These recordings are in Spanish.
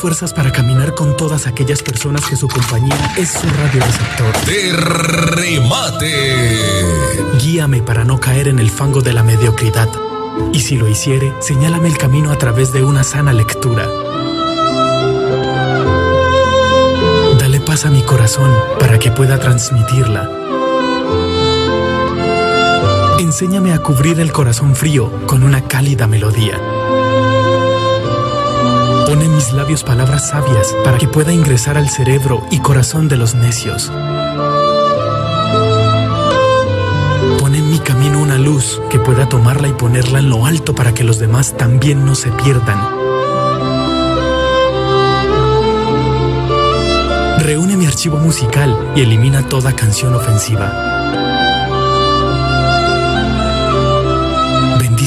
fuerzas para caminar con todas aquellas personas que su compañía es su radioreceptor. De remate. Guíame para no caer en el fango de la mediocridad. Y si lo hiciere, señálame el camino a través de una sana lectura. Dale paz a mi corazón para que pueda transmitirla. Enséñame a cubrir el corazón frío con una cálida melodía. Mis labios palabras sabias para que pueda ingresar al cerebro y corazón de los necios. Pone en mi camino una luz que pueda tomarla y ponerla en lo alto para que los demás también no se pierdan. Reúne mi archivo musical y elimina toda canción ofensiva.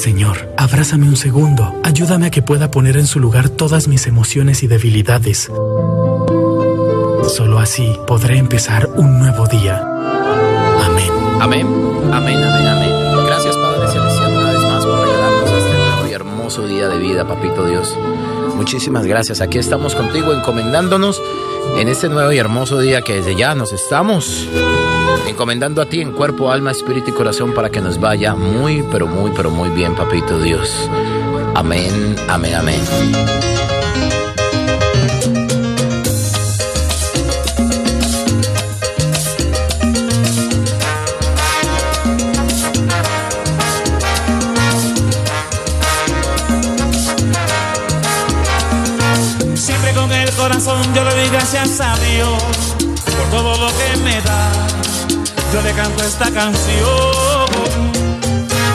Señor, abrázame un segundo. Ayúdame a que pueda poner en su lugar todas mis emociones y debilidades. Solo así podré empezar un nuevo día. Amén. Amén, amén, amén, amén. Gracias Padre Celestial una vez más por regalarnos este nuevo y hermoso día de vida, Papito Dios. Muchísimas gracias. Aquí estamos contigo encomendándonos en este nuevo y hermoso día que desde ya nos estamos encomendando a ti en cuerpo, alma, espíritu y corazón para que nos vaya muy, pero muy, pero muy bien, Papito Dios. Amén, amén, amén. Canto esta canción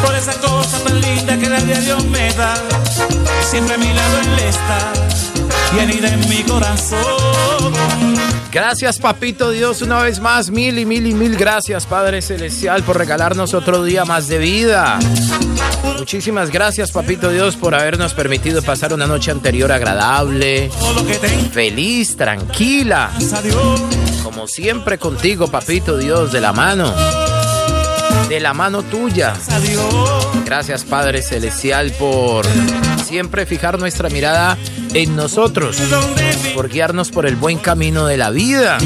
por esa cosa tan linda que Dios me da. Siempre a mi lado Él está en mi corazón. Gracias, Papito Dios, una vez más. Mil y mil y mil gracias, Padre Celestial, por regalarnos otro día más de vida. Muchísimas gracias, Papito Dios, por habernos permitido pasar una noche anterior agradable, feliz, tranquila. Como siempre contigo, Papito Dios, de la mano. De la mano tuya. Gracias, Padre Celestial, por siempre fijar nuestra mirada en nosotros. Por guiarnos por el buen camino de la vida.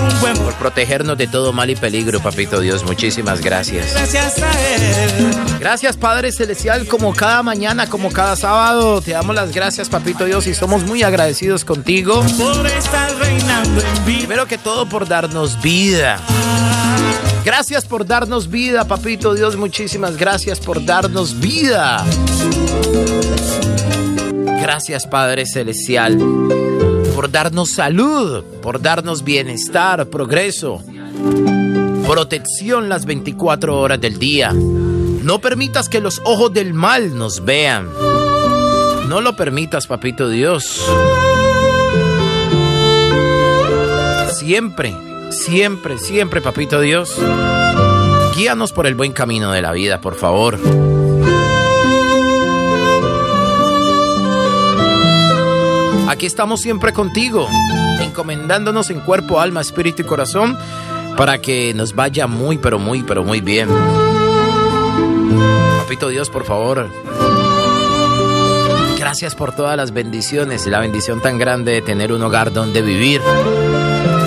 Por tener un buen Por protegernos de todo mal y peligro, Papito Dios. Muchísimas gracias. gracias a Él. Gracias, Padre Celestial, como cada mañana, como cada sábado. Te damos las gracias, Papito Dios, y somos muy agradecidos contigo. por estar reinando en vida. Primero que todo, por darnos vida. Gracias por darnos vida, Papito Dios. Muchísimas gracias por darnos vida. Gracias, Padre Celestial, por darnos salud, por darnos bienestar, progreso, protección las 24 horas del día. No permitas que los ojos del mal nos vean. No lo permitas, Papito Dios. Siempre, siempre, siempre, Papito Dios. Guíanos por el buen camino de la vida, por favor. Aquí estamos siempre contigo, encomendándonos en cuerpo, alma, espíritu y corazón para que nos vaya muy, pero muy, pero muy bien. Papito Dios, por favor. Gracias por todas las bendiciones y la bendición tan grande de tener un hogar donde vivir.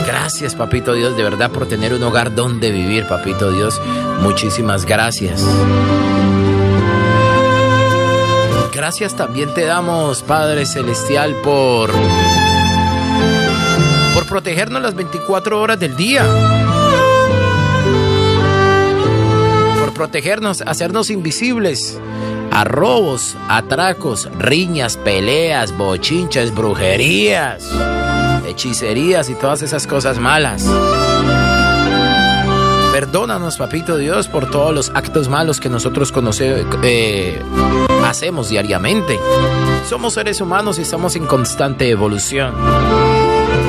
Gracias, Papito Dios, de verdad por tener un hogar donde vivir, Papito Dios. Muchísimas gracias. Gracias también te damos, Padre Celestial, por por protegernos las 24 horas del día. Por protegernos, hacernos invisibles a robos, atracos, riñas, peleas, bochinches, brujerías, hechicerías y todas esas cosas malas. Perdónanos, papito Dios, por todos los actos malos que nosotros conocemos, eh, hacemos diariamente. Somos seres humanos y estamos en constante evolución.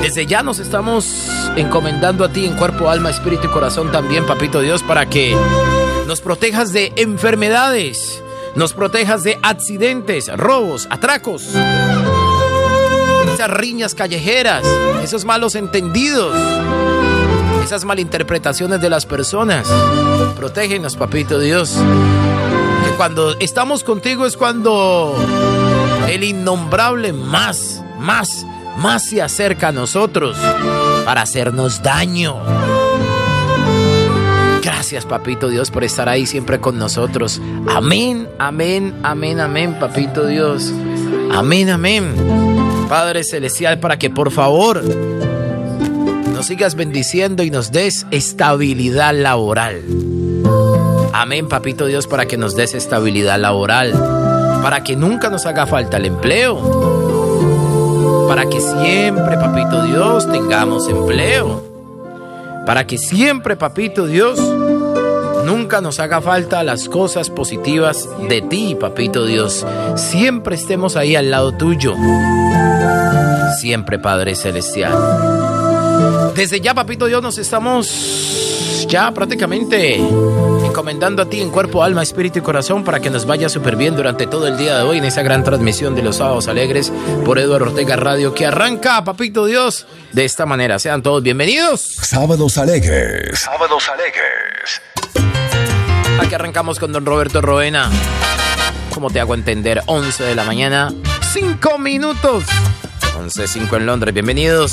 Desde ya nos estamos encomendando a ti en cuerpo, alma, espíritu y corazón también, papito Dios, para que nos protejas de enfermedades, nos protejas de accidentes, robos, atracos, esas riñas callejeras, esos malos entendidos esas malinterpretaciones de las personas. Protégenos, papito Dios. Cuando estamos contigo es cuando el innombrable más, más, más se acerca a nosotros para hacernos daño. Gracias, papito Dios, por estar ahí siempre con nosotros. Amén, amén, amén, amén, papito Dios. Amén, amén. Padre Celestial, para que por favor sigas bendiciendo y nos des estabilidad laboral. Amén, papito Dios, para que nos des estabilidad laboral, para que nunca nos haga falta el empleo, para que siempre, papito Dios, tengamos empleo, para que siempre, papito Dios, nunca nos haga falta las cosas positivas de ti, papito Dios, siempre estemos ahí al lado tuyo, siempre, Padre Celestial. Desde ya, papito Dios, nos estamos ya prácticamente encomendando a ti en cuerpo, alma, espíritu y corazón para que nos vaya súper bien durante todo el día de hoy en esa gran transmisión de los sábados alegres por Eduardo Ortega Radio que arranca, papito Dios, de esta manera. Sean todos bienvenidos. Sábados alegres. Sábados alegres. Aquí arrancamos con don Roberto Roena. ¿Cómo te hago entender? 11 de la mañana, 5 minutos. 11.05 en Londres. Bienvenidos.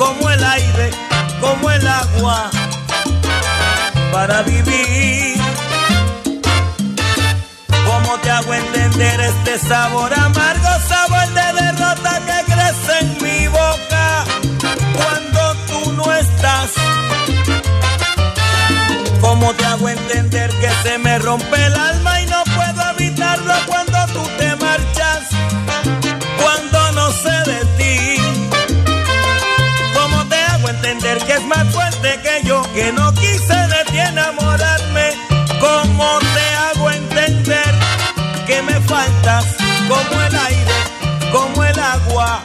como el aire, como el agua, para vivir. ¿Cómo te hago entender este sabor amargo, sabor de derrota que crece en mi boca cuando tú no estás? ¿Cómo te hago entender que se me rompe el alma fuerte que yo, que no quise de ti enamorarme. ¿Cómo te hago entender que me faltas como el aire, como el agua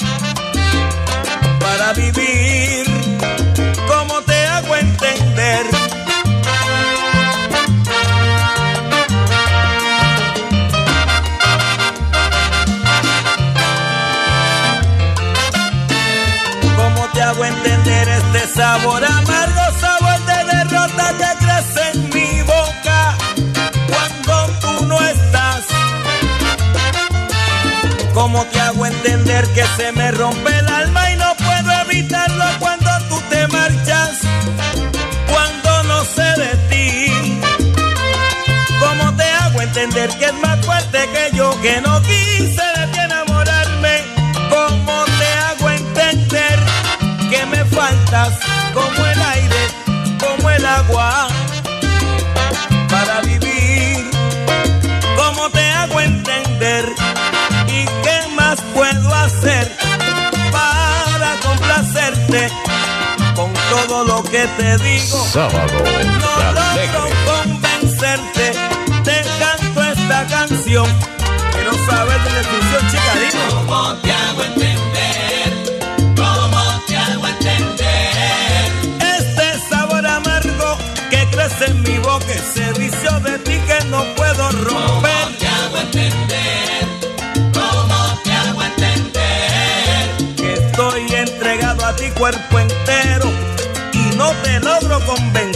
para vivir? ¿Cómo te hago entender? ¿Cómo te hago entender este sabor que yo que no quise de ti enamorarme? ¿Cómo te hago entender que me faltas? como el aire, como el agua, para vivir. ¿Cómo te hago entender? ¿Y qué más puedo hacer para complacerte? Con todo lo que te digo, Sábado no logro convencerte canción que no sabes de la definición, chica, ¿Cómo te hago entender? ¿Cómo te hago entender? Este sabor amargo que crece en mi boca, ese vicio de ti que no puedo romper. ¿Cómo te hago entender? ¿Cómo te hago entender? Que estoy entregado a ti cuerpo entero y no te logro convencer.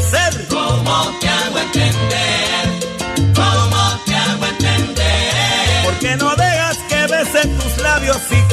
Labios y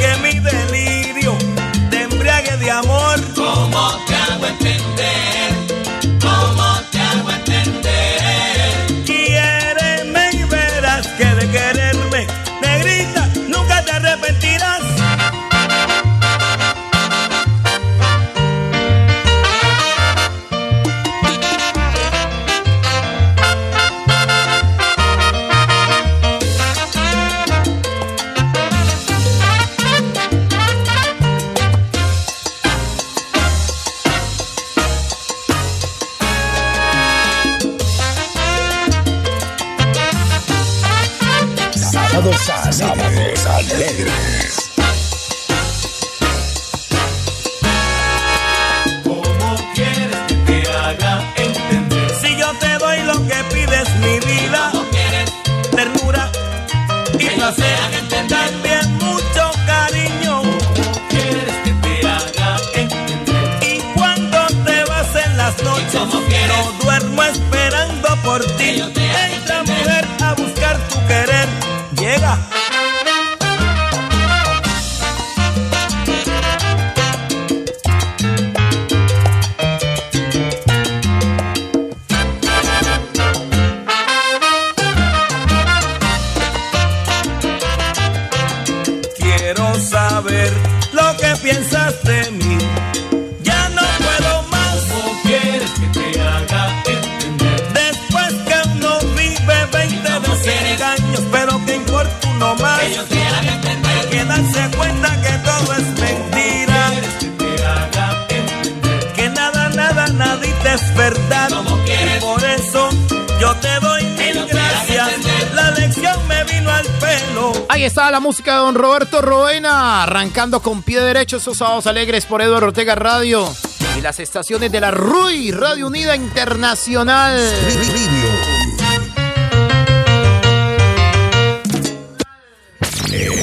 la música de don Roberto Roena, arrancando con pie derecho esos sábados alegres por Eduardo Ortega Radio y las estaciones de la RUI, Radio Unida Internacional.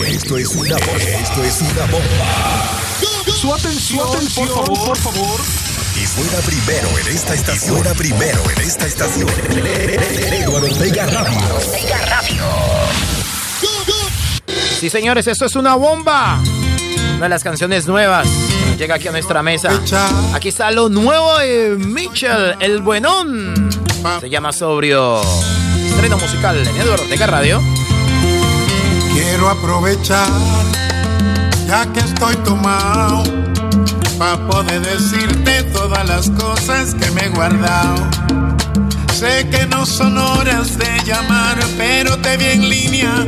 Esto es una bomba. Esto es una bomba. Su atención, por favor, por favor. Y fuera primero en esta estación. Fuera primero en esta estación. Eduardo Ortega Radio. Ortega Radio. Sí, señores, esto es una bomba. Una de las canciones nuevas. Llega aquí a nuestra mesa. Aquí está lo nuevo de Mitchell, el buenón. Se llama Sobrio. Estreno musical en Eduardo Ortega Radio. Quiero aprovechar, ya que estoy tomado, para poder decirte todas las cosas que me he guardado. Sé que no son horas de llamar, pero te vi en línea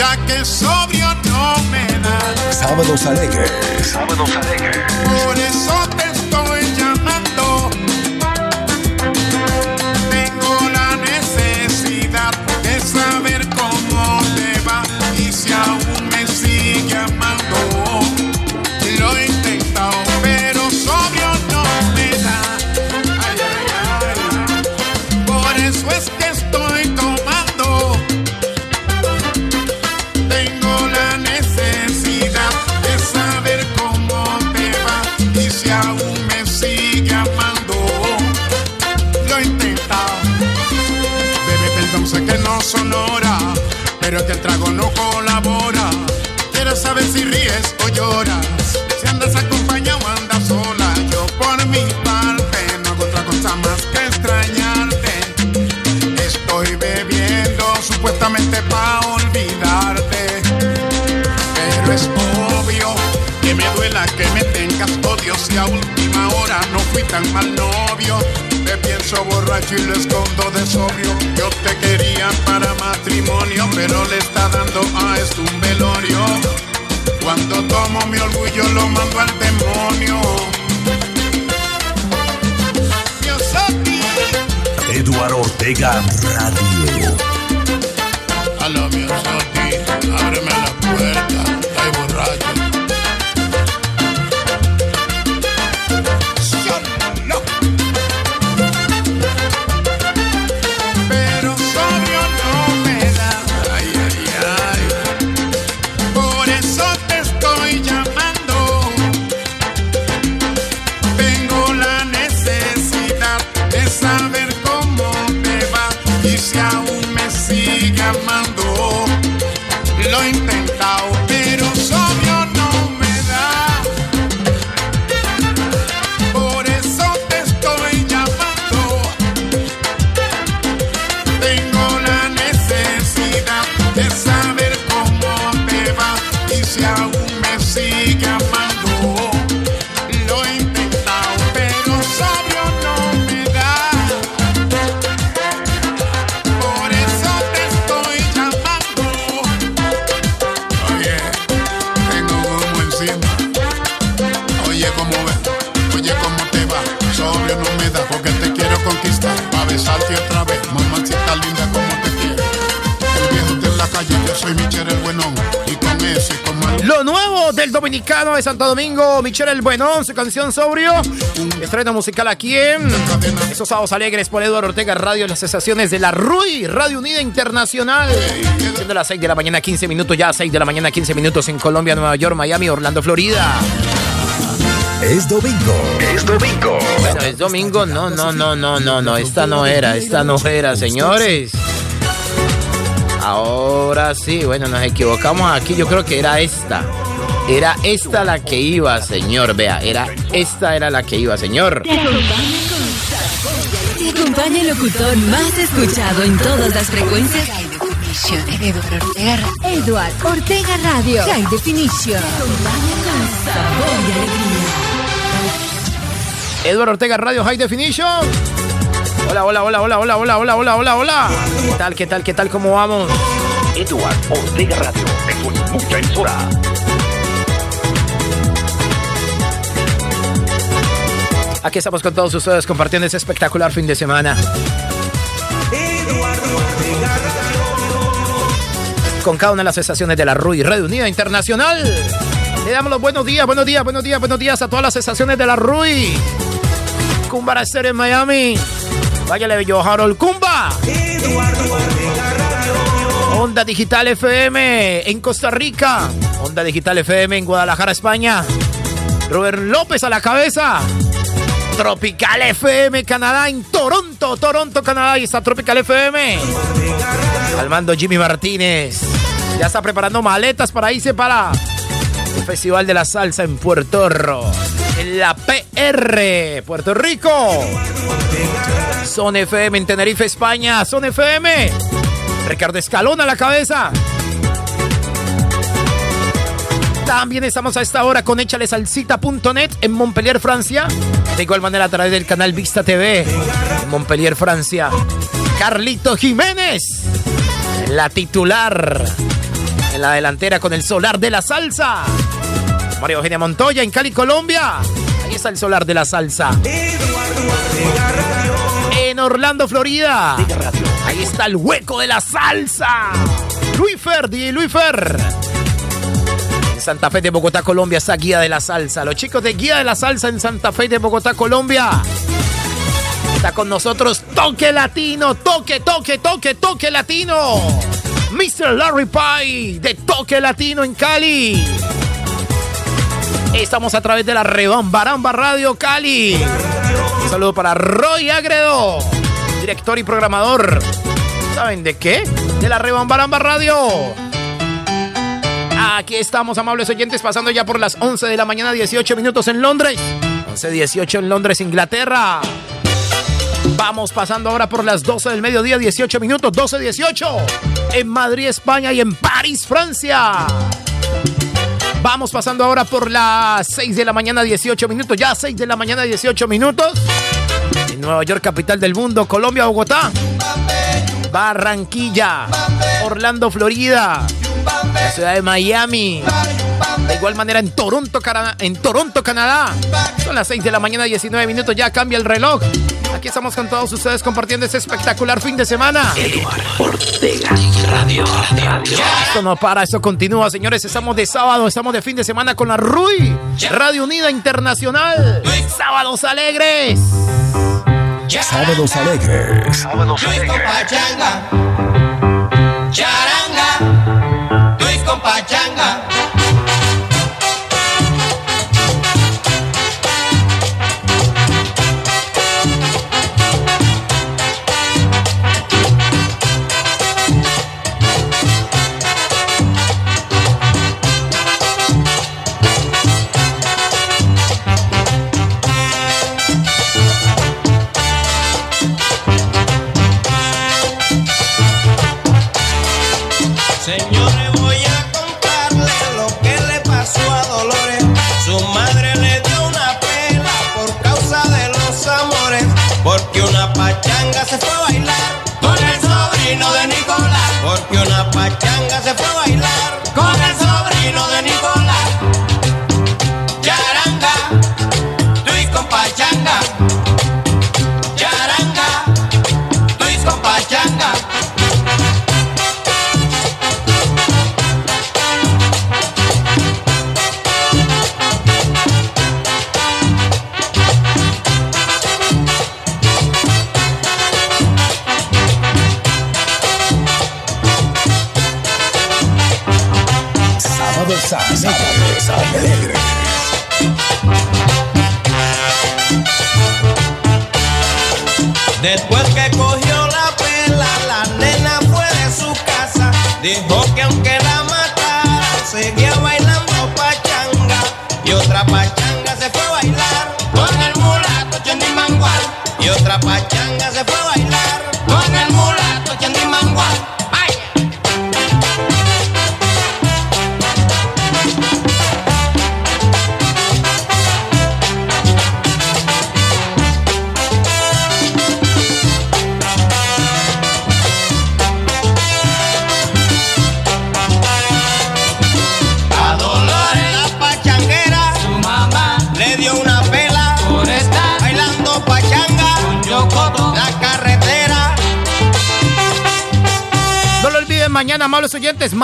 Ya que sobrio no me Sábados alegres. Sábados alegres. Por eso Vega. De Santo Domingo, Michel el Buenón, su canción Sobrio. Estreno musical aquí en Esos Sábados Alegres por Eduardo Ortega Radio, las sensaciones de la RUI, Radio Unida Internacional. Siendo las 6 de la mañana, 15 minutos, ya 6 de la mañana, 15 minutos en Colombia, Nueva York, Miami, Orlando, Florida. Es domingo. Es domingo. Bueno, es domingo, no, no, no, no, no, no, esta no era, esta no era, señores. Ahora sí, bueno, nos equivocamos aquí, yo creo que era esta. Era esta la que iba, señor, vea, era esta era la que iba, señor. Te acompaña con Te acompaña el locutor más escuchado en todas las frecuencias. Eduardo Ortega Radio. Eduard Ortega Radio. High Definition. Eduardo Ortega Radio High Definition. Hola, hola, hola, hola, hola, hola, hola, hola, hola, hola. ¿Qué tal, qué tal, qué tal, cómo vamos? Eduardo Ortega Radio. Es mucha emisora. Aquí estamos con todos ustedes compartiendo ese espectacular fin de semana. Con cada una de las estaciones de la RUI, Red Unida Internacional. Le damos los buenos días, buenos días, buenos días, buenos días a todas las estaciones de la RUI. Cumbara Estéreo en Miami. Váyale yo Harold Cumba. Onda Digital FM en Costa Rica. Onda Digital FM en Guadalajara, España. Robert López a la cabeza. Tropical FM Canadá en Toronto, Toronto, Canadá. Y está Tropical FM. Al mando Jimmy Martínez. Ya está preparando maletas para irse para el Festival de la Salsa en Puerto Rico. En la PR, Puerto Rico. Son FM en Tenerife, España. Son FM. Ricardo Escalón a la cabeza. También estamos a esta hora con échalesalsita.net en Montpellier, Francia. De igual manera a través del canal Vista TV en Montpellier, Francia. Carlito Jiménez, la titular en la delantera con el solar de la salsa. María Eugenia Montoya en Cali, Colombia. Ahí está el solar de la salsa. En Orlando, Florida. Ahí está el hueco de la salsa. Luis Fer, Luis Fer. Santa Fe de Bogotá, Colombia, está Guía de la Salsa. Los chicos de Guía de la Salsa en Santa Fe de Bogotá, Colombia. Está con nosotros Toque Latino, Toque, Toque, Toque, Toque Latino. Mr. Larry Pie de Toque Latino en Cali. Estamos a través de la Rebambaramba Radio Cali. Un saludo para Roy Agredo, director y programador. ¿Saben de qué? De la Rebambaramba Radio. Aquí estamos, amables oyentes, pasando ya por las 11 de la mañana, 18 minutos en Londres. 11.18 en Londres, Inglaterra. Vamos pasando ahora por las 12 del mediodía, 18 minutos, 12.18 en Madrid, España y en París, Francia. Vamos pasando ahora por las 6 de la mañana, 18 minutos, ya 6 de la mañana, 18 minutos. En Nueva York, capital del mundo, Colombia, Bogotá, Barranquilla, Orlando, Florida, la ciudad de Miami, De igual manera en Toronto, en Toronto, Canadá. Son las 6 de la mañana, 19 minutos, ya cambia el reloj. Aquí estamos con todos ustedes compartiendo este espectacular fin de semana. Eduardo Ortega, Radio, Radio. Esto no para, esto continúa, señores. Estamos de sábado, estamos de fin de semana con la RUI, Radio Unida Internacional. Sábados alegres. Sábados alegres. Sábados alegres. Charanga, Luis con pachanga.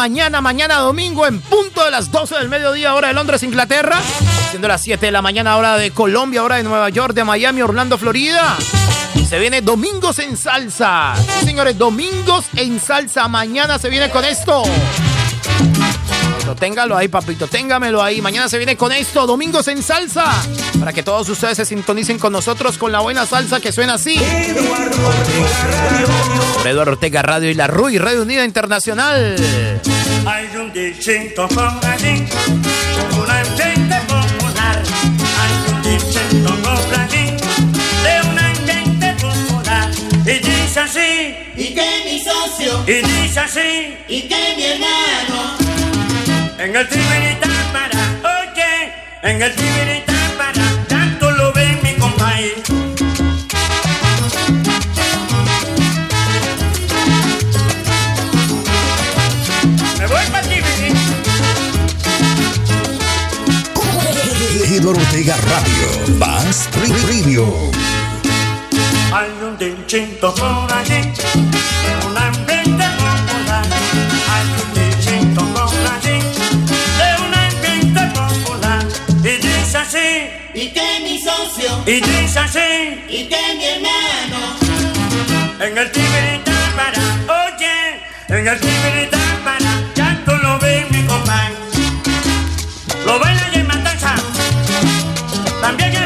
Mañana, mañana domingo, en punto de las 12 del mediodía, hora de Londres, Inglaterra. Siendo las 7 de la mañana, hora de Colombia, hora de Nueva York, de Miami, Orlando, Florida. Se viene Domingos en Salsa. señores, Domingos en Salsa. Mañana se viene con esto. Téngalo ahí, papito, téngamelo ahí. Mañana se viene con esto, Domingos en Salsa. Para que todos ustedes se sintonicen con nosotros con la buena salsa que suena así. Por Eduardo Ortega Radio y la RUI, Radio Unida Internacional. Hay un distinto con allí, una gente popular. Hay un distinto con allí, de una gente popular. Y dice así, y que mi socio, y dice así, y que mi hermano. En el tibirita para, oye, en el tibirita para, tanto lo ve mi compay. Allí, de un ambiente popular. Y dice así, Y que mi socio, y dice así, y que mi hermano. en el tibirita para, oye, en el tibirita para, ya tú lo ves mi compay. Lo Matanza, también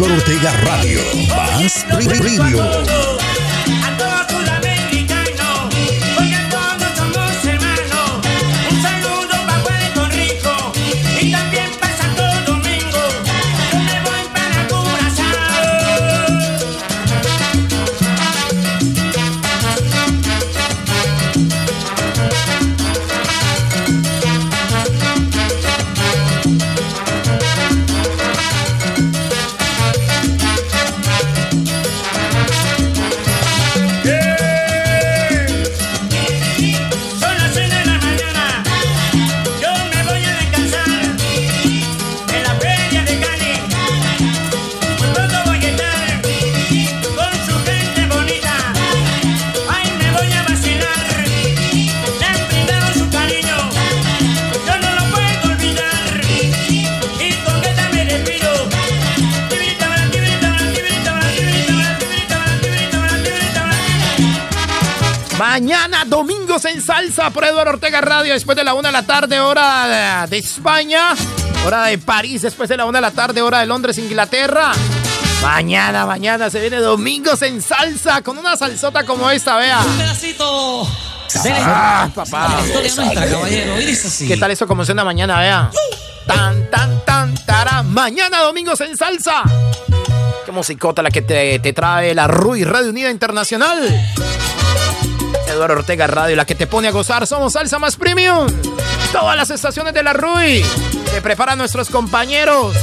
Ortega Radio. Más Premium. En salsa por Eduardo Ortega Radio después de la una de la tarde, hora de, España, hora de París después de la una de la tarde, hora de Londres, Inglaterra. Mañana, mañana se viene Domingos en salsa con una salsota como esta, vea. Un pedacito. Ah, papá. ¿Qué tal eso como suena mañana, vea? Tan, tan, tan, tara. Mañana Domingos en salsa. Qué musicota la que te, te trae la RUI Radio Unida Internacional. Eduardo Ortega Radio, la que te pone a gozar. Somos Salsa Más Premium. Todas las estaciones de la RUI. Se preparan nuestros compañeros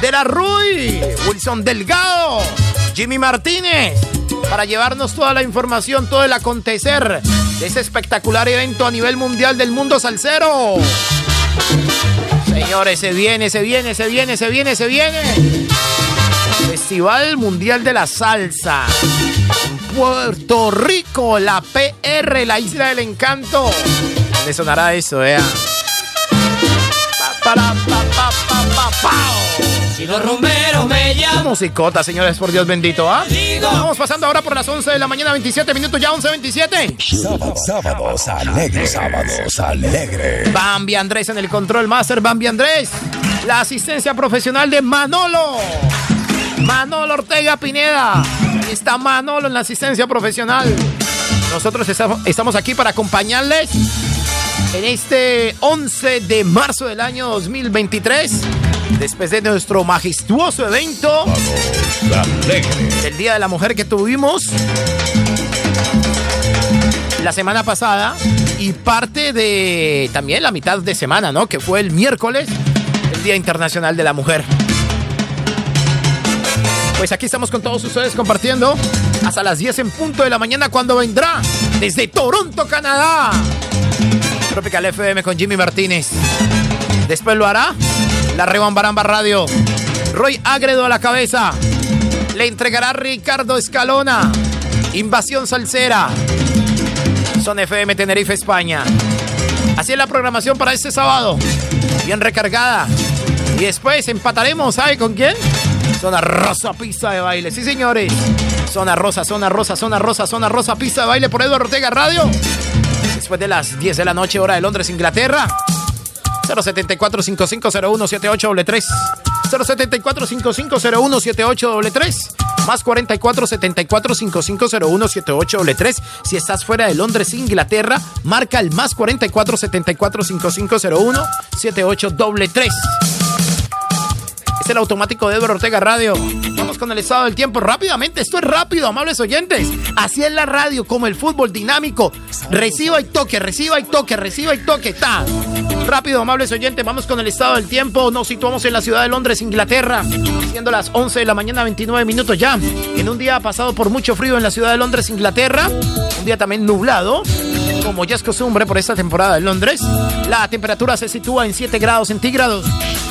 de la RUI. Wilson Delgado, Jimmy Martínez. Para llevarnos toda la información, todo el acontecer de ese espectacular evento a nivel mundial del mundo salsero. Señores, se viene, se viene, se viene, se viene, se viene. Festival Mundial de la Salsa. Puerto Rico, la PR, la isla del encanto. Le sonará eso, eh? si los rumberos me llaman. Musicota, señores, por Dios bendito, ¿ah? Vamos pasando ahora por las 11 de la mañana, 27 minutos, ya 11.27. Sábados, sábados alegres, sábados alegres. Bambi Andrés en el control master, Bambi Andrés. La asistencia profesional de Manolo. Manolo Ortega Pineda. Está Manolo en la asistencia profesional. Nosotros estamos aquí para acompañarles en este 11 de marzo del año 2023. Después de nuestro majestuoso evento el Día de la Mujer que tuvimos la semana pasada y parte de también la mitad de semana, ¿no? Que fue el miércoles, el Día Internacional de la Mujer. Pues aquí estamos con todos ustedes compartiendo hasta las 10 en punto de la mañana cuando vendrá desde Toronto, Canadá. Tropical FM con Jimmy Martínez. Después lo hará la Rebambaramba Radio. Roy Agredo a la cabeza. Le entregará Ricardo Escalona. Invasión Salsera. Son FM Tenerife, España. Así es la programación para este sábado. Bien recargada. Y después empataremos, ¿sabe con quién? Zona Rosa, pista de baile. Sí, señores. Zona Rosa, Zona Rosa, Zona Rosa, Zona Rosa, pista de baile por Eduardo Ortega Radio. Después de las 10 de la noche, hora de Londres, Inglaterra. 074 5501 78 074 5501 78 más 44 74 5501 78 Si estás fuera de Londres, Inglaterra, marca el más 44 74 5501 78 el automático de Eduardo Ortega Radio. Vamos con el estado del tiempo rápidamente. Esto es rápido, amables oyentes. Así es la radio, como el fútbol dinámico. Reciba y toque, reciba y toque, reciba y toque. Está. Rápido, amables oyentes. Vamos con el estado del tiempo. Nos situamos en la ciudad de Londres, Inglaterra. Siendo las 11 de la mañana, 29 minutos ya. En un día pasado por mucho frío en la ciudad de Londres, Inglaterra. Un día también nublado como ya es costumbre por esta temporada en Londres. La temperatura se sitúa en 7 grados centígrados,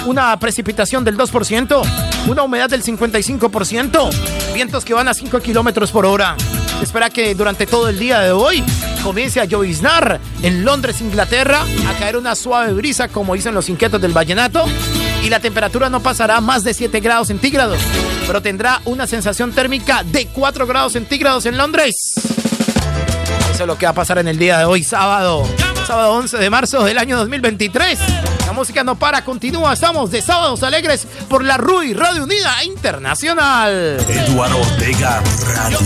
una precipitación del 2%, una humedad del 55%, vientos que van a 5 kilómetros por hora. Espera que durante todo el día de hoy comience a lloviznar en Londres, Inglaterra, a caer una suave brisa, como dicen los inquietos del vallenato, y la temperatura no pasará más de 7 grados centígrados, pero tendrá una sensación térmica de 4 grados centígrados en Londres. Eso es lo que va a pasar en el día de hoy, sábado. Sábado 11 de marzo del año 2023. La música no para, continúa. Estamos de sábados alegres por la RUI, Radio Unida Internacional. Eduardo Ortega Radio.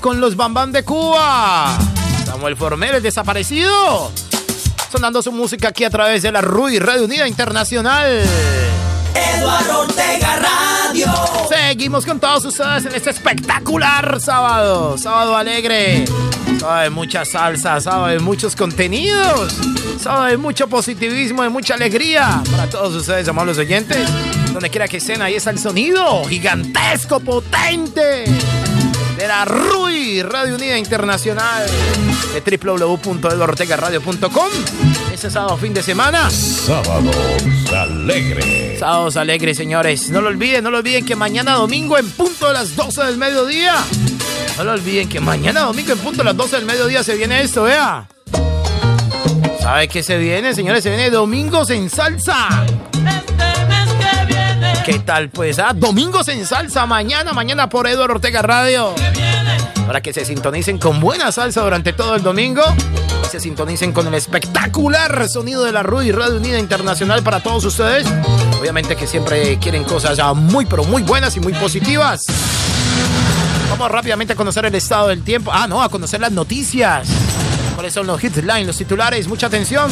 Con los Bambam de Cuba. Samuel Formel, el desaparecido. Sonando su música aquí a través de la RUI, Radio Unida Internacional. Eduardo Ortega Radio. Seguimos con todos ustedes en este espectacular sábado. Sábado alegre. Sábado de mucha salsa, sábado de muchos contenidos. Sábado de mucho positivismo, de mucha alegría. Para todos ustedes, amables oyentes. Donde quiera que estén, ahí está el sonido. Gigantesco, potente. De la RUI Radio Unida Internacional. De www.eduardortegaradio.com. Ese sábado fin de semana. Sábados alegres. Sábados alegres, señores. No lo olviden, no lo olviden que mañana domingo en punto de las 12 del mediodía. No lo olviden que mañana domingo en punto de las 12 del mediodía se viene esto, vea. ¿Sabe qué se viene, señores? Se viene Domingos en Salsa. ¿Qué tal, pues? Ah, Domingos en Salsa mañana, mañana por Eduardo Ortega Radio. Para que se sintonicen con buena salsa durante todo el domingo. Se sintonicen con el espectacular sonido de la RUI Radio Unida Internacional para todos ustedes. Obviamente que siempre quieren cosas ya muy, pero muy buenas y muy positivas. Vamos rápidamente a conocer el estado del tiempo. Ah, no, a conocer las noticias. ¿Cuáles son los headlines, los titulares? Mucha atención.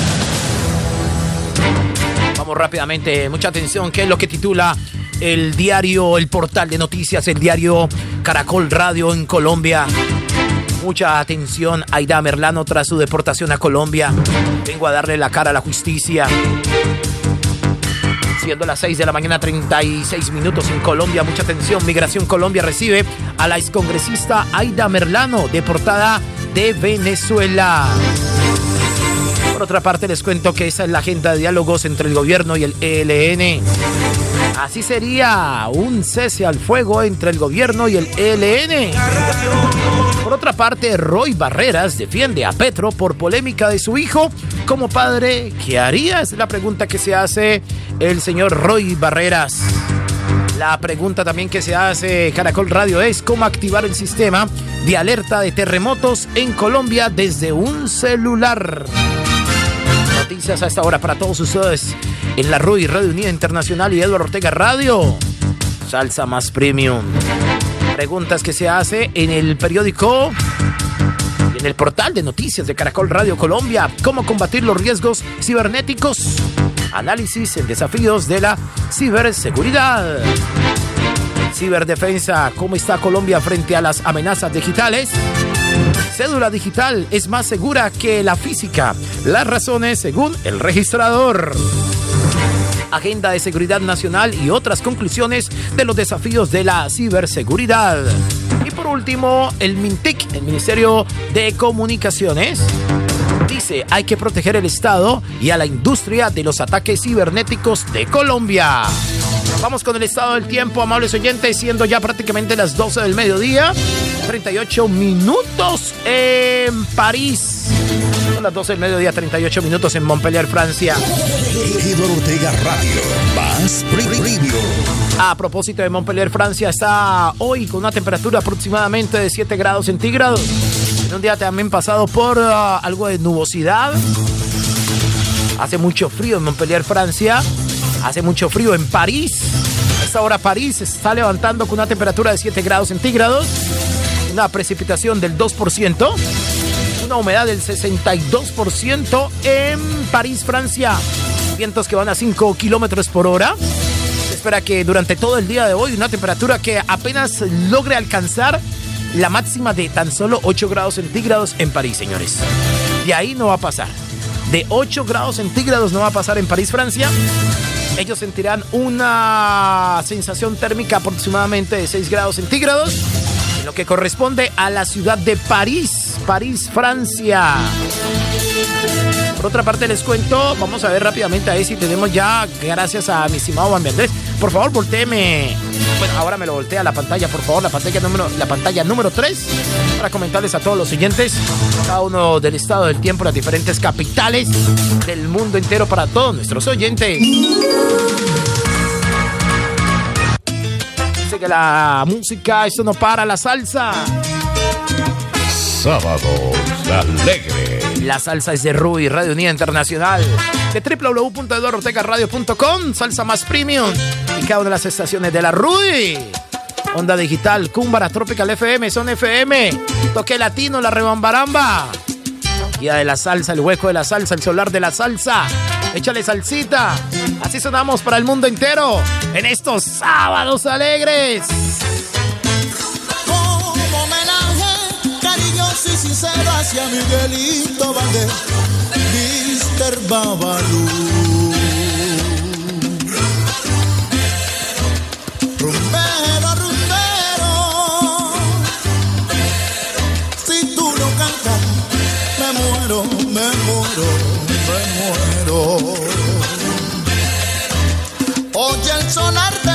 Rápidamente, mucha atención. ¿Qué es lo que titula el diario, el portal de noticias, el diario Caracol Radio en Colombia? Mucha atención, Aida Merlano tras su deportación a Colombia. Vengo a darle la cara a la justicia. Siendo las 6 de la mañana, 36 minutos en Colombia. Mucha atención. Migración Colombia recibe a la excongresista Aida Merlano, deportada de Venezuela. Por otra parte, les cuento que esa es la agenda de diálogos entre el gobierno y el ELN. Así sería un cese al fuego entre el gobierno y el ELN. Por otra parte, Roy Barreras defiende a Petro por polémica de su hijo. Como padre, ¿qué haría? Es la pregunta que se hace el señor Roy Barreras. La pregunta también que se hace Caracol Radio es cómo activar el sistema de alerta de terremotos en Colombia desde un celular. Noticias a esta hora para todos ustedes en la RUI Radio Unida Internacional y Eduardo Ortega Radio. Salsa más premium. Preguntas que se hace en el periódico y en el portal de noticias de Caracol Radio Colombia. ¿Cómo combatir los riesgos cibernéticos? Análisis en desafíos de la ciberseguridad. Ciberdefensa, ¿cómo está Colombia frente a las amenazas digitales? Cédula digital es más segura que la física. Las razones según el registrador. Agenda de Seguridad Nacional y otras conclusiones de los desafíos de la ciberseguridad. Y por último, el MINTIC, el Ministerio de Comunicaciones, dice hay que proteger el Estado y a la industria de los ataques cibernéticos de Colombia. Vamos con el estado del tiempo, amables oyentes, siendo ya prácticamente las 12 del mediodía, 38 minutos en París. Son las 12 del mediodía, 38 minutos en Montpellier, Francia. Ortega Radio. Más. A propósito de Montpellier, Francia, está hoy con una temperatura aproximadamente de 7 grados centígrados. En un día también pasado por ah, algo de nubosidad. Hace mucho frío en Montpellier, Francia. Hace mucho frío en París. A esta hora París se está levantando con una temperatura de 7 grados centígrados. Una precipitación del 2%. Una humedad del 62% en París, Francia. Vientos que van a 5 kilómetros por hora. Espera que durante todo el día de hoy una temperatura que apenas logre alcanzar la máxima de tan solo 8 grados centígrados en París, señores. De ahí no va a pasar. De 8 grados centígrados no va a pasar en París, Francia. Ellos sentirán una sensación térmica aproximadamente de 6 grados centígrados, lo que corresponde a la ciudad de París, París, Francia. Por otra parte, les cuento, vamos a ver rápidamente ahí si tenemos ya, gracias a mi estimado Juan Andrés. Por favor, volteeme. Bueno, ahora me lo voltea la pantalla, por favor, la pantalla número, la pantalla número 3, para comentarles a todos los siguientes, cada uno del estado del tiempo, las diferentes capitales del mundo entero para todos nuestros oyentes. Que la música, esto no para, la salsa. Sábados alegres. La salsa es de Rui, Radio Unida Internacional. De www.eduardortegaradio.com, salsa más premium. Y cada una de las estaciones de la Rui. Onda Digital, Cúmbara, Tropical FM, Son FM, Toque Latino, La Rebambaramba. energía de la salsa, el hueco de la salsa, el solar de la salsa. Échale salsita. Así sonamos para el mundo entero en estos sábados alegres. Como homenaje cariñoso y sincero hacia Miguelito Valdés, Mr. Babalú.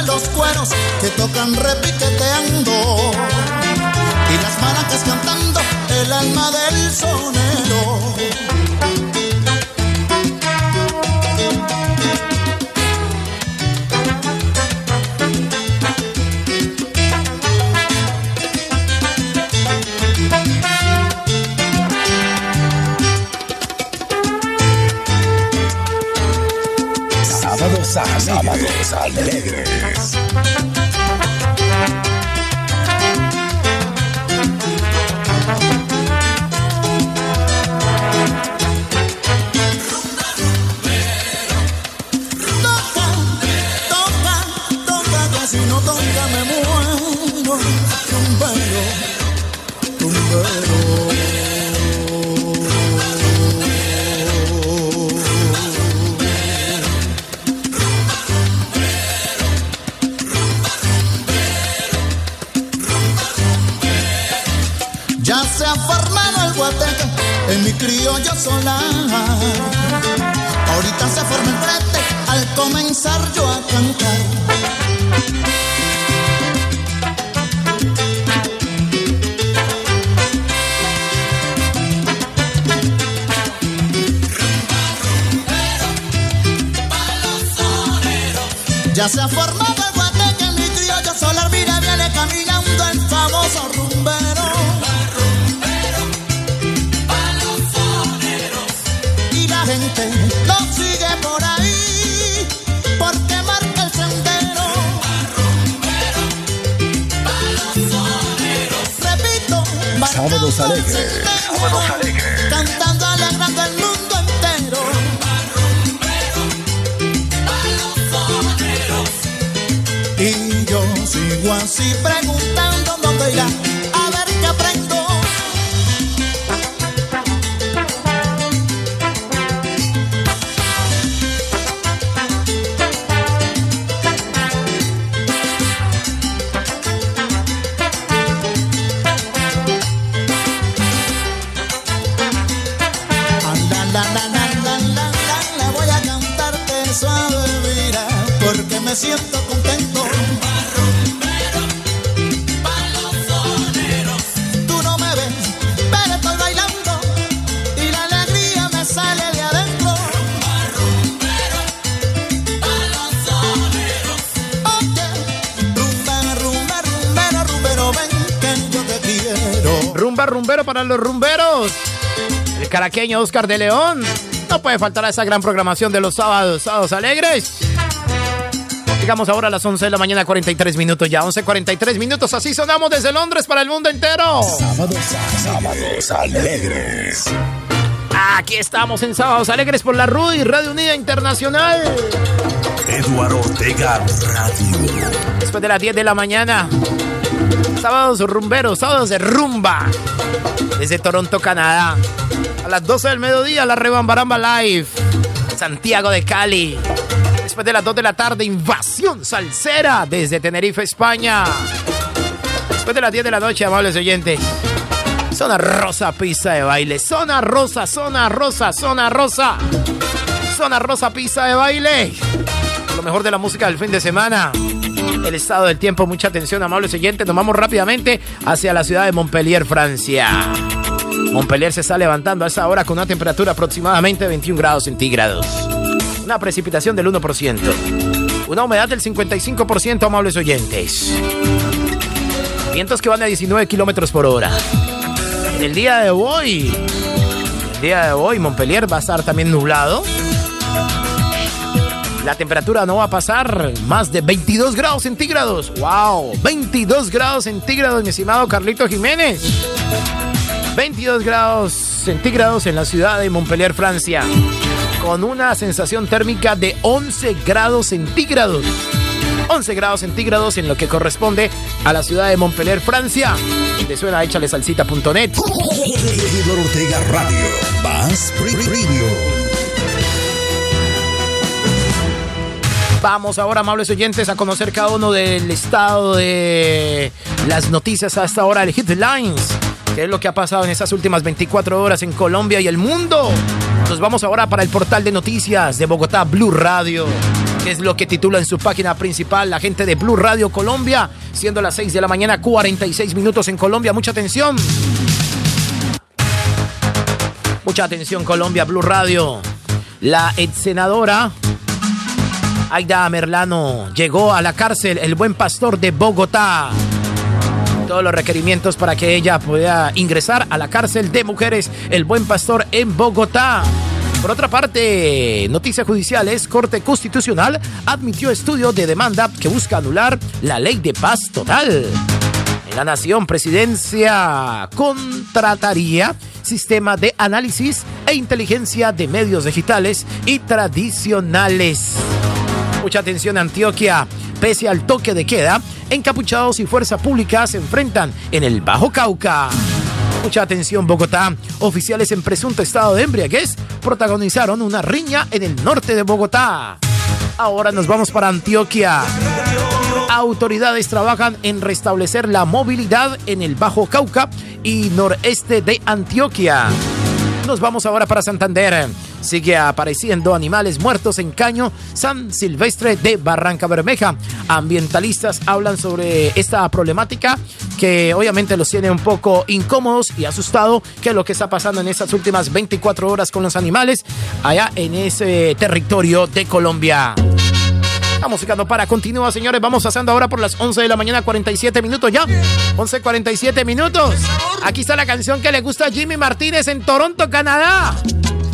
Los cueros que tocan repiqueteando y las maracas cantando el alma del sonero. Sábados alegres. El caraqueño Oscar de León. No puede faltar a esa gran programación de los sábados, sábados alegres. Llegamos ahora a las 11 de la mañana, 43 minutos ya, 11.43 minutos. Así sonamos desde Londres para el mundo entero. Sábados, sábados alegres. Aquí estamos en Sábados Alegres por la RUI, Radio Unida Internacional. Eduardo Ortega Radio. Después de las 10 de la mañana. Sábados rumberos, sábados de rumba. Desde Toronto, Canadá. A las 12 del mediodía, la Rebambaramba Live. Santiago de Cali. Después de las 2 de la tarde, Invasión Salsera desde Tenerife, España. Después de las 10 de la noche, amables oyentes. Zona rosa, pista de baile. Zona rosa, zona rosa, zona rosa. Zona rosa, pista de baile. Lo mejor de la música del fin de semana. El estado del tiempo, mucha atención, amables oyentes. Nos vamos rápidamente hacia la ciudad de Montpellier, Francia. Montpellier se está levantando a esa hora con una temperatura aproximadamente de 21 grados centígrados. Una precipitación del 1%. Una humedad del 55%, amables oyentes. Vientos que van a 19 kilómetros por hora. El día de hoy, el día de hoy, Montpellier va a estar también nublado. La temperatura no va a pasar más de 22 grados centígrados. ¡Wow! 22 grados centígrados, mi estimado Carlito Jiménez. 22 grados centígrados en la ciudad de Montpellier, Francia, con una sensación térmica de 11 grados centígrados. 11 grados centígrados en lo que corresponde a la ciudad de Montpellier, Francia. Te suena échale salsita.net. Eduardo Ortega Radio. Más Radio. Vamos ahora, amables oyentes, a conocer cada uno del estado de las noticias hasta ahora, el Headlines. ¿Qué es lo que ha pasado en estas últimas 24 horas en Colombia y el mundo? Nos vamos ahora para el portal de noticias de Bogotá, Blue Radio. ¿Qué es lo que titula en su página principal la gente de Blue Radio Colombia? Siendo las 6 de la mañana, 46 minutos en Colombia. Mucha atención. Mucha atención, Colombia, Blue Radio. La ex senadora Aida Merlano llegó a la cárcel El Buen Pastor de Bogotá. Todos los requerimientos para que ella pueda ingresar a la cárcel de mujeres El Buen Pastor en Bogotá. Por otra parte, noticias judiciales, Corte Constitucional admitió estudio de demanda que busca anular la ley de paz total. En la Nación, Presidencia contrataría sistema de análisis e inteligencia de medios digitales y tradicionales. Mucha atención Antioquia. Pese al toque de queda, encapuchados y fuerza pública se enfrentan en el Bajo Cauca. Mucha atención Bogotá. Oficiales en presunto estado de embriaguez protagonizaron una riña en el norte de Bogotá. Ahora nos vamos para Antioquia. Autoridades trabajan en restablecer la movilidad en el Bajo Cauca y noreste de Antioquia. Nos vamos ahora para Santander. Sigue apareciendo animales muertos en Caño San Silvestre de Barranca Bermeja. Ambientalistas hablan sobre esta problemática que obviamente los tiene un poco incómodos y asustados que es lo que está pasando en estas últimas 24 horas con los animales allá en ese territorio de Colombia. Estamos buscando para continuar, señores. Vamos pasando ahora por las 11 de la mañana, 47 minutos ya. 11, 47 minutos. Aquí está la canción que le gusta a Jimmy Martínez en Toronto, Canadá.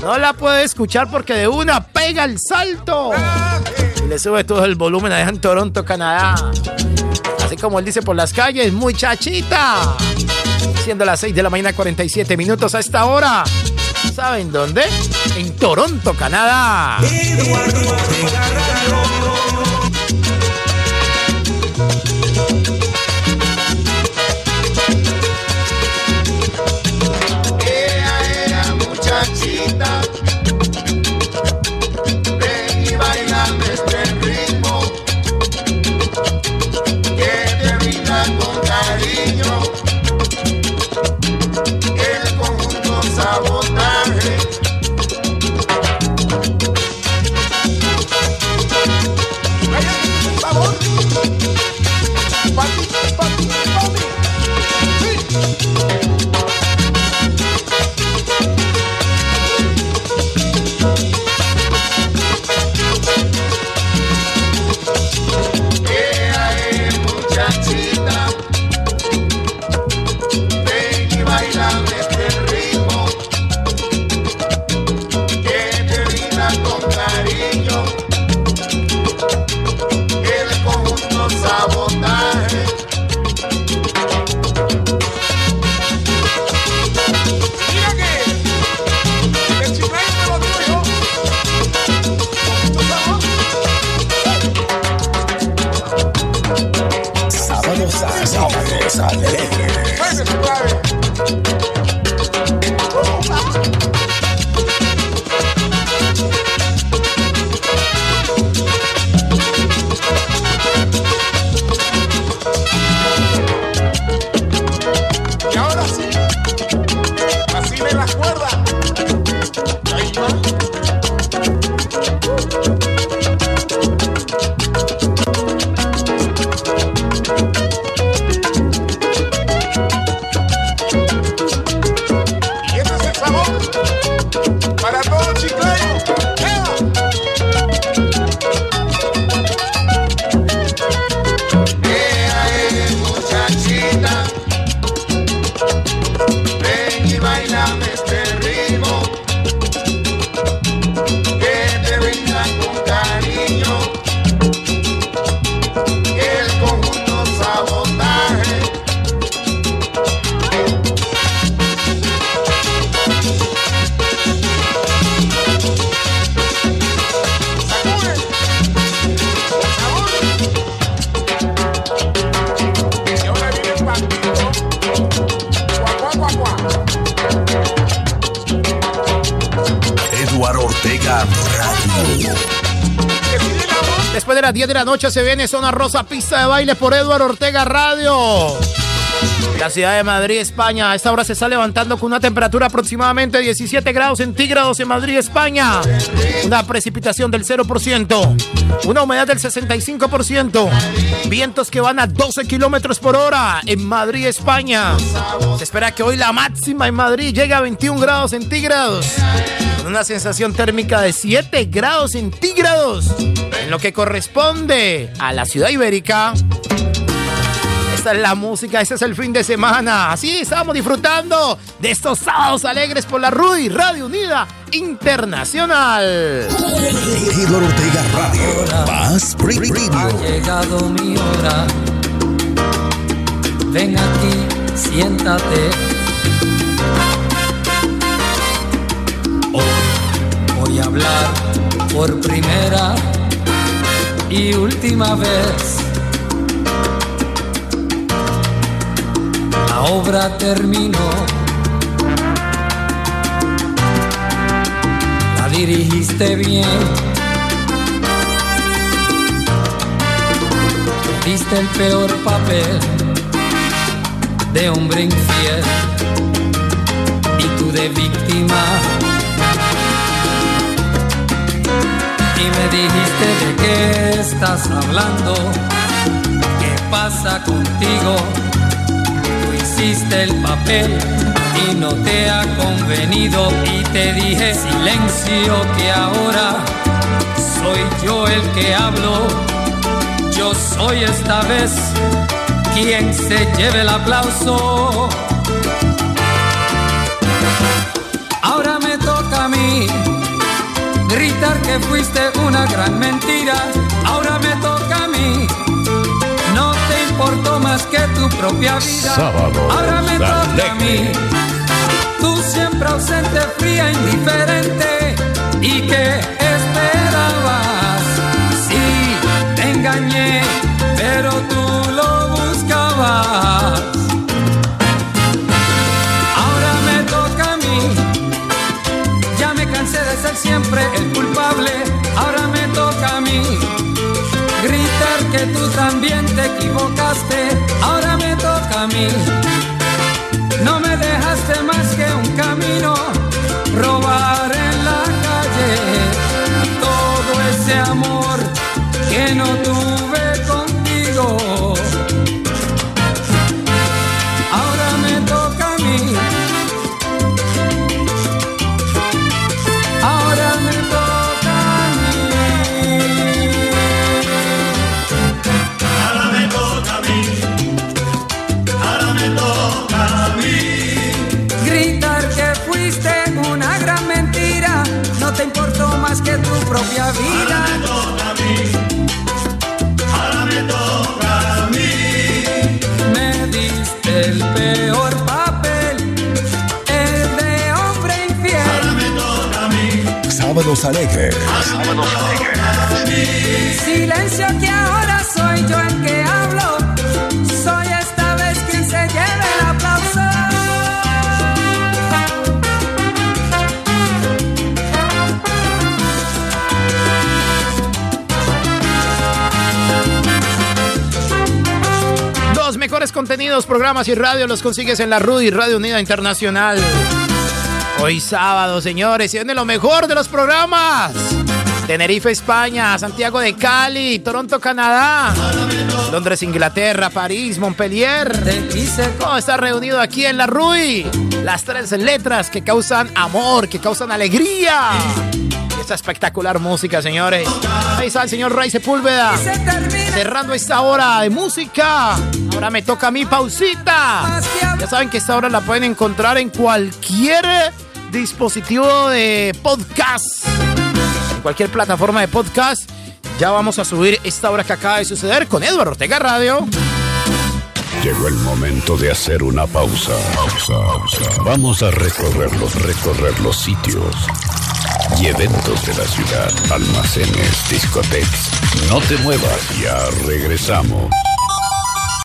No la puede escuchar porque de una pega el salto. Y le sube todo el volumen allá en Toronto, Canadá. Así como él dice por las calles, muchachita. Siendo las 6 de la mañana, 47 minutos a esta hora. ¿Saben dónde? En Toronto, Canadá. Ella 10 de la noche se viene Zona Rosa, pista de baile por Eduardo Ortega Radio. La ciudad de Madrid, España, a esta hora se está levantando con una temperatura aproximadamente 17 grados centígrados en Madrid, España. Una precipitación del 0%, una humedad del 65%, vientos que van a 12 kilómetros por hora en Madrid, España. Se espera que hoy la máxima en Madrid llegue a 21 grados centígrados, con una sensación térmica de 7 grados centígrados, en lo que corresponde a la ciudad ibérica. Esta es la música, ese es el fin de semana. Así estamos disfrutando de estos sábados alegres por la RUI, Radio Unida Internacional. Eduardo Ortega Radio. Más Ha llegado mi hora. Ven aquí, siéntate. Voy a hablar por primera y última vez. La obra terminó. La dirigiste bien. Diste el peor papel de hombre infiel y tú de víctima. Y me dijiste de qué estás hablando, qué pasa contigo. Tú hiciste el papel y no te ha convenido y te dije silencio que ahora soy yo el que hablo. Yo soy esta vez quien se lleve el aplauso. Que fuiste una gran mentira. Ahora me toca a mí. No te importó más que tu propia vida. Ahora me toca a mí. Tú siempre ausente, fría, indiferente. ¿Y qué esperabas? Sí, te engañé, pero tú lo buscabas. Ahora me toca a mí. Ya me cansé de ser siempre el Ahora me toca a mí. Gritar que tú también te equivocaste. Ahora me toca a mí. No me dejaste más que un camino. Robar en la calle. Todo ese amor que no tuve que tu propia vida. Ahora me toca a mí. Ahora me toca a mí. Me diste el peor papel, el de hombre infiel. Ahora me toca a mí. Sábados alegres. Sábados alegres. Silencio que ahora contenidos, programas y radio los consigues en la RUI, Radio Unida Internacional. Hoy sábado, señores, y viene lo mejor de los programas. Tenerife, España, Santiago de Cali, Toronto, Canadá, Londres, Inglaterra, París, Montpellier. Todo está reunido aquí en la RUI. Las tres letras que causan amor, que causan alegría. Y esta espectacular música, señores. Ahí está el señor Ray Sepúlveda. Cerrando esta hora de música. Ahora me toca a mí pausita. Ya saben que esta hora la pueden encontrar en cualquier dispositivo de podcast. En cualquier plataforma de podcast. Ya vamos a subir esta hora que acaba de suceder con Eduardo Ortega Radio. Llegó el momento de hacer una pausa. Vamos a recorrer los, recorrer los sitios y eventos de la ciudad, almacenes, discotecas. No te muevas, ya regresamos.